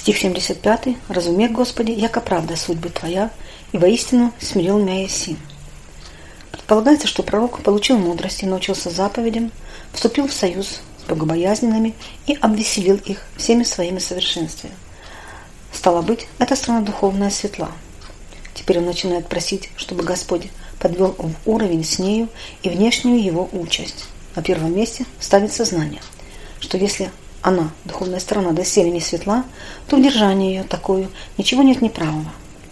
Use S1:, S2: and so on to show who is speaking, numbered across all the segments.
S1: Стих 75. «Разумей, Господи, яко правда судьбы Твоя, и воистину смирил меня Еси». Предполагается, что пророк получил мудрость и научился заповедям, вступил в союз с богобоязненными и обвеселил их всеми своими совершенствами. Стало быть, эта страна духовная светла. Теперь он начинает просить, чтобы Господь подвел в уровень с нею и внешнюю его участь. На первом месте ставит сознание, что если она, духовная сторона, доселе не светла, то в держании ее такую ничего нет неправого.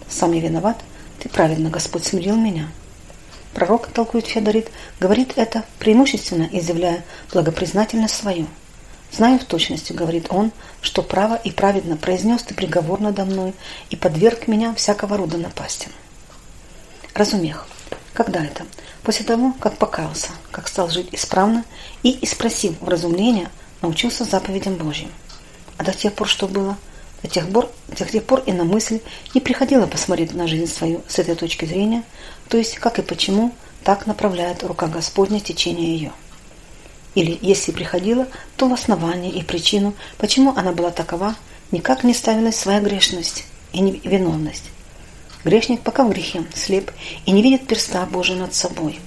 S1: Сам я виноват, ты праведно, Господь смирил меня. Пророк, толкует Феодорит, говорит это преимущественно, изъявляя благопризнательность свою. Знаю в точности, говорит он, что право и праведно произнес ты приговор надо мной и подверг меня всякого рода напастям. Разумех. Когда это? После того, как покаялся, как стал жить исправно и, и спросив вразумления, научился заповедям Божьим. А до тех пор что было? До тех пор, до тех пор и на мысль не приходило посмотреть на жизнь свою с этой точки зрения, то есть как и почему так направляет рука Господня течение ее. Или, если приходила, то в основании и причину, почему она была такова, никак не ставилась своя грешность и невиновность. Грешник пока в грехе, слеп и не видит перста Божия над собой.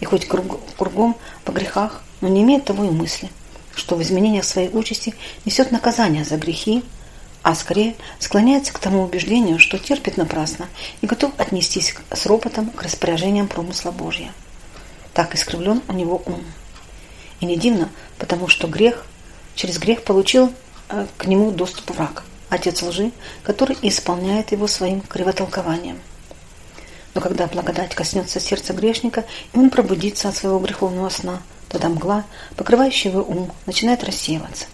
S1: И хоть кругом по грехах, но не имеет того и мысли – что в изменениях своей участи несет наказание за грехи, а скорее склоняется к тому убеждению, что терпит напрасно и готов отнестись с ропотом к распоряжениям промысла Божья. Так искривлен у него ум. И не дивно, потому что грех, через грех получил э, к нему доступ враг, отец лжи, который исполняет его своим кривотолкованием. Но когда благодать коснется сердца грешника, и он пробудится от своего греховного сна, Тогда мгла, покрывающая его ум, начинает рассеиваться.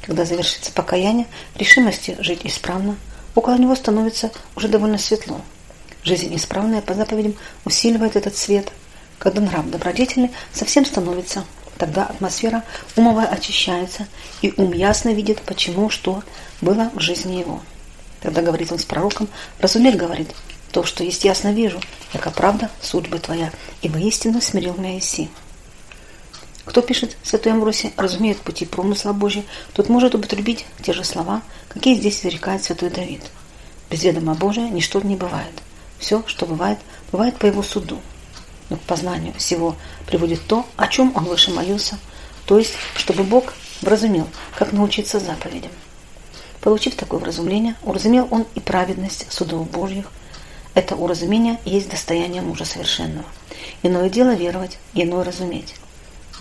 S1: Когда завершится покаяние, решимости жить исправно, около него становится уже довольно светло. Жизнь исправная по заповедям усиливает этот свет. Когда нрав добродетельный, совсем становится. Тогда атмосфера умовая очищается, и ум ясно видит, почему, что было в жизни его. Тогда говорит он с пророком, разуметь, говорит, то, что есть ясно вижу, яко правда судьбы твоя, и воистину смирил меня Иси. Кто пишет Святой Амбросий, разумеет пути промысла Божья, тот может употребить те же слова, какие здесь изрекает Святой Давид. Без ведома Божия ничто не бывает. Все, что бывает, бывает по его суду. Но к познанию всего приводит то, о чем он выше молился, то есть, чтобы Бог вразумел, как научиться заповедям. Получив такое вразумление, уразумел он и праведность судов Божьих. Это уразумение есть достояние мужа совершенного. Иное дело веровать, иное разуметь.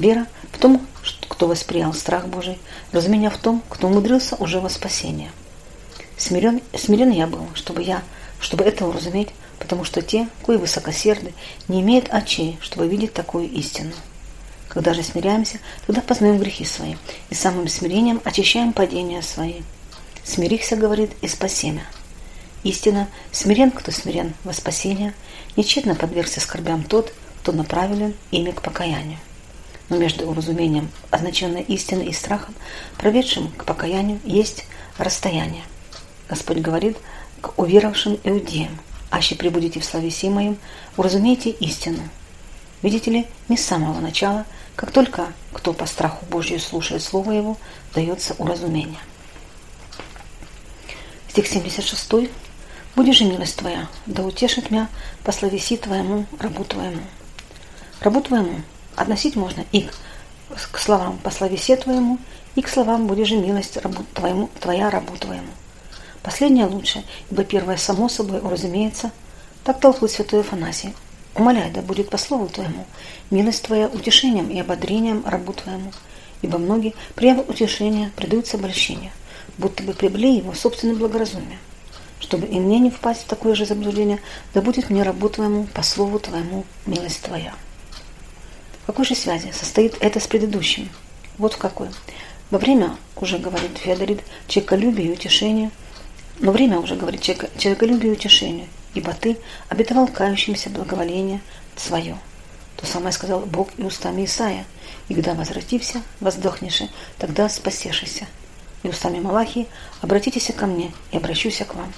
S1: Вера в том, кто восприял страх Божий, разумение в том, кто умудрился уже во спасение. Смирен, смирен я был, чтобы я, чтобы это уразуметь, потому что те, кои высокосерды, не имеют очей, чтобы видеть такую истину. Когда же смиряемся, тогда познаем грехи свои, и самым смирением очищаем падения свои. Смирихся, говорит, и спасемя. Истина, смирен, кто смирен во спасение, нечетно подвергся скорбям тот, кто направлен ими к покаянию но между уразумением означенной истины и страхом, проведшим к покаянию, есть расстояние. Господь говорит к уверовавшим иудеям, «Аще прибудете в славе моим, уразумейте истину». Видите ли, не с самого начала, как только кто по страху Божию слушает Слово Его, дается уразумение. Стих 76. «Будешь же милость Твоя, да утешит меня по словеси Твоему, рабу Твоему». Рабу Твоему Относить можно и к, словам «по словесе твоему», и к словам «будешь же милость рабу твоему, твоя рабу твоему». Последнее лучше, ибо первое само собой уразумеется. Так толкует святой Афанасий. Умоляй, да будет по слову твоему, милость твоя утешением и ободрением рабу твоему. Ибо многие, приявы утешения, предаются обольщению, будто бы приобрели его собственное благоразумие. Чтобы и мне не впасть в такое же заблуждение, да будет мне рабу твоему, по слову твоему, милость твоя. Какой же связи состоит это с предыдущим? Вот в какой. Во время, уже говорит Феодорит, человеколюбие и утешение, но время уже говорит человеколюбие и утешение, ибо ты обетовал кающимся благоволение свое. То самое сказал Бог и устами Исаия, и когда возвратишься, воздохнешь, тогда спасешься. И устами Малахии обратитесь ко мне, и обращусь к вам.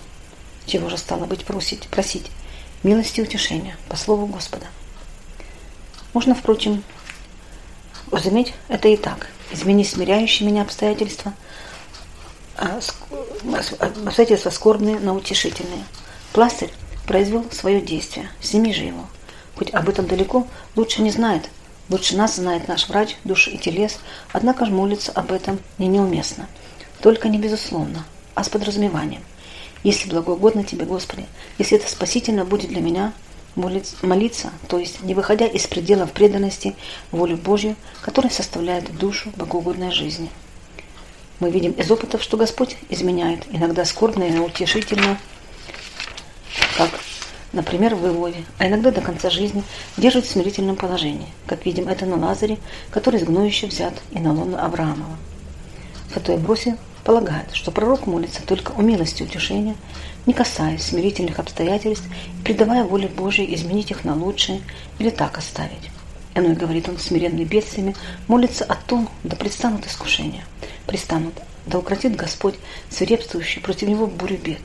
S1: Чего же стало быть просить, просить? Милости и утешения, по слову Господа. Можно, впрочем, разуметь это и так. Измени смиряющие меня обстоятельства, а, обстоятельства скорбные, но утешительные. Пластырь произвел свое действие. Сними же его. Хоть об этом далеко, лучше не знает. Лучше нас знает наш врач, душ и телес, однако же молиться об этом не неуместно. Только не безусловно, а с подразумеванием. Если благоугодно тебе, Господи, если это спасительно будет для меня, молиться, то есть не выходя из пределов преданности волю Божью, которая составляет душу богоугодной жизни. Мы видим из опытов, что Господь изменяет, иногда скорбно и утешительно, как, например, в Иове, а иногда до конца жизни держит в смирительном положении, как видим это на Лазаре, который из гноющих взят и на лоно Авраамова. Святой Бросил полагает, что пророк молится только о милости утешения, не касаясь смирительных обстоятельств и предавая воле Божией изменить их на лучшее или так оставить. Иной, говорит он, смиренный бедствиями, молится о том, да предстанут искушения. Пристанут, да укротит Господь свирепствующий против него бурю бед.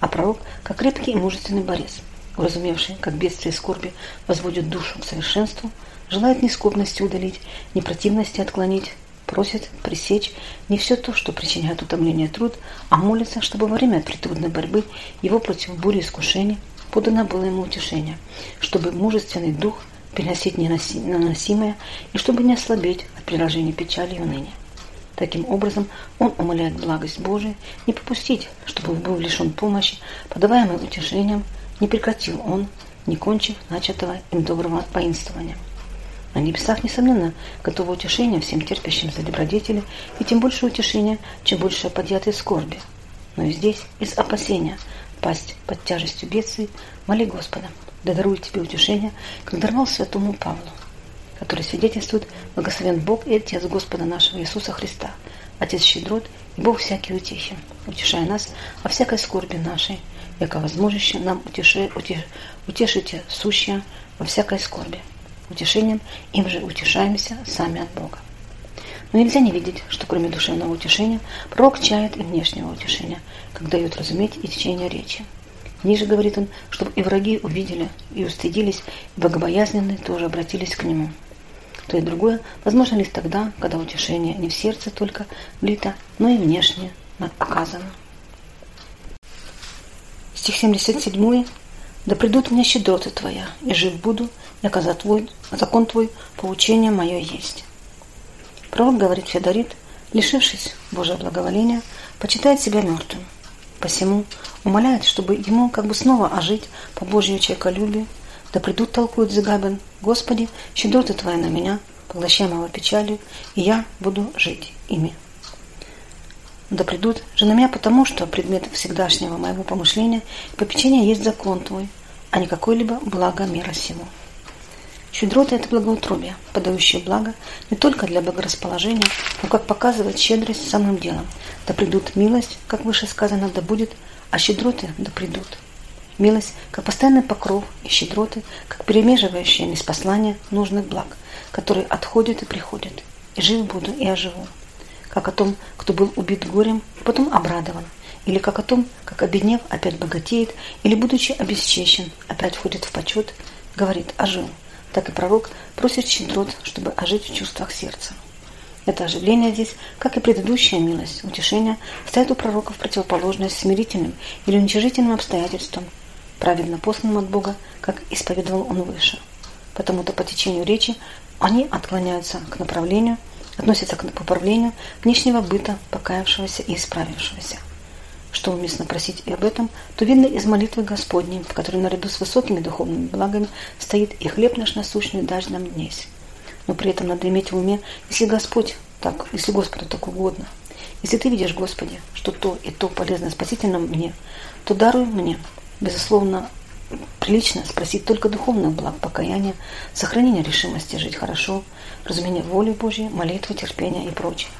S1: А пророк, как крепкий и мужественный борец, уразумевший, как бедствие и скорби возводят душу к совершенству, желает ни скорбности удалить, ни противности отклонить, просит пресечь не все то, что причиняет утомление труд, а молится, чтобы во время притрудной борьбы его против бури искушений подано было ему утешение, чтобы мужественный дух переносить неносимое и чтобы не ослабеть от приложения печали и уныния. Таким образом, он умоляет благость Божию не попустить, чтобы был лишен помощи, подаваемой утешением, не прекратил он, не кончив начатого им доброго воинствования. На небесах, несомненно, готово утешение всем терпящим за добродетели, и тем больше утешения, чем больше подъятой скорби. Но и здесь, из опасения пасть под тяжестью бедствий, моли Господа, да дарует тебе утешение, как даровал святому Павлу, который свидетельствует благословен Бог и Отец Господа нашего Иисуса Христа, Отец щедрот и Бог всякий утехи, утешая нас о всякой скорби нашей, яко возможище нам утеши, утеш, утешите сущее во всякой скорби утешением, им же утешаемся сами от Бога. Но нельзя не видеть, что кроме душевного утешения, пророк чает и внешнего утешения, как дает разуметь и течение речи. Ниже говорит он, чтобы и враги увидели и устыдились, и богобоязненные тоже обратились к нему. То и другое возможно лишь тогда, когда утешение не в сердце только влито, но и внешне оказано. Стих 77. «Да придут мне щедроты Твоя, и жив буду, яко за твой, закон твой, поучение мое есть. Пророк, говорит Федорит, лишившись Божьего благоволения, почитает себя мертвым. Посему умоляет, чтобы ему как бы снова ожить по Божьему человеколюбию, да придут, толкует Зигабин, Господи, щедроты Твоя на меня, поглощаемого печалью, и я буду жить ими. Да придут же на меня потому, что предмет всегдашнего моего помышления и попечения есть закон Твой, а не какое-либо благо мира сего. Щедрота – это благоутробие, подающее благо не только для благорасположения, но как показывает щедрость самым делом. Да придут милость, как выше сказано, да будет, а щедроты да придут. Милость, как постоянный покров, и щедроты, как перемеживающие неспослание нужных благ, которые отходят и приходят. И жив буду, и оживу. Как о том, кто был убит горем, потом обрадован. Или как о том, как обеднев опять богатеет, или будучи обесчещен, опять входит в почет, говорит «ожил» так и пророк просит щедрот, чтобы ожить в чувствах сердца. Это оживление здесь, как и предыдущая милость, утешение, стоит у пророка в противоположность смирительным или уничижительным обстоятельствам, праведно посланным от Бога, как исповедовал он выше. Потому-то по течению речи они отклоняются к направлению, относятся к поправлению внешнего быта покаявшегося и исправившегося что уместно просить и об этом, то видно из молитвы Господней, в которой наряду с высокими духовными благами стоит и хлеб наш насущный дашь нам днесь. Но при этом надо иметь в уме, если Господь так, если Господу так угодно, если ты видишь, Господи, что то и то полезно спасительно мне, то даруй мне, безусловно, прилично спросить только духовных благ, покаяния, сохранения решимости жить хорошо, разумения воли Божьей, молитвы, терпения и прочее.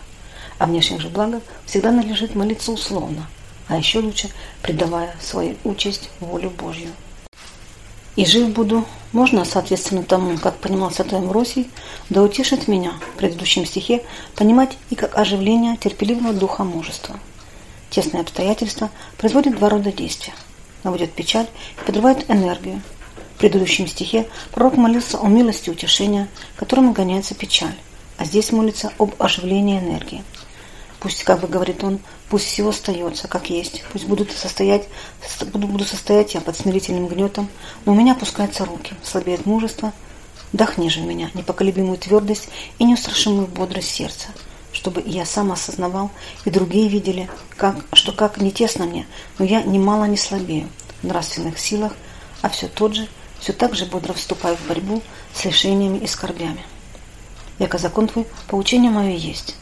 S1: А внешних же благах всегда надлежит молиться условно, а еще лучше предавая свою участь волю Божью. И жив буду, можно, соответственно тому, как понимал Святой Амвросий, да утешит меня в предыдущем стихе понимать и как оживление терпеливого духа мужества. Тесные обстоятельства производят два рода действия. Наводят печаль и подрывают энергию. В предыдущем стихе пророк молился о милости утешения, которым гоняется печаль, а здесь молится об оживлении энергии. Пусть, как бы говорит он, пусть все остается, как есть. Пусть будут состоять, буду, буду состоять я под смирительным гнетом, но у меня опускаются руки, слабеет мужество. Вдохни же в меня непоколебимую твердость и неустрашимую бодрость сердца, чтобы я сам осознавал и другие видели, как, что как не тесно мне, но я немало не слабею в нравственных силах, а все тот же, все так же бодро вступаю в борьбу с лишениями и скорбями. Яко закон твой, поучение мое есть.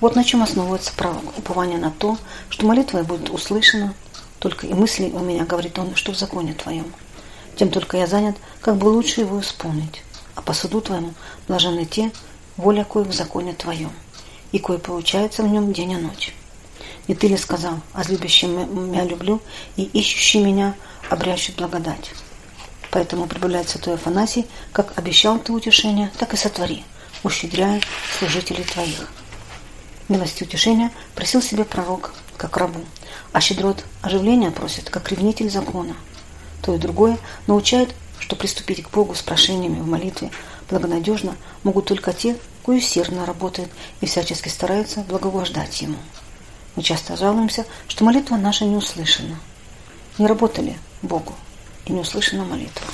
S1: Вот на чем основывается пророк, упование на то, что молитва будет услышана, только и мысли у меня, говорит он, что в законе твоем. Тем только я занят, как бы лучше его исполнить. А по суду твоему блажены те, воля кое в законе твоем, и кое получается в нем день и ночь. Не ты ли сказал, а любящим меня люблю, и ищущий меня обрящут благодать. Поэтому прибавляет святой Афанасий, как обещал ты утешение, так и сотвори, ущедряя служителей твоих. Милости утешения просил себе пророк, как рабу, а щедрот оживления просит, как ревнитель закона. То и другое научает, что приступить к Богу с прошениями в молитве благонадежно могут только те, кто усердно работает и всячески старается благовождать Ему. Мы часто жалуемся, что молитва наша не услышана. Не работали Богу и не услышана молитва.